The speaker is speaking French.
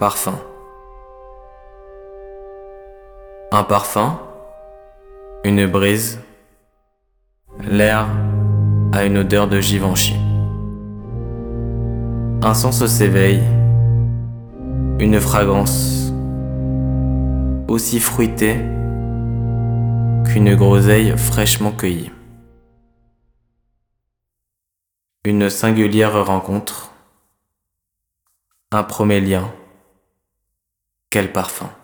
Parfum. Un parfum, une brise, l'air a une odeur de Givenchy. Un sens s'éveille, une fragrance aussi fruitée qu'une groseille fraîchement cueillie. Une singulière rencontre, un premier lien, quel parfum.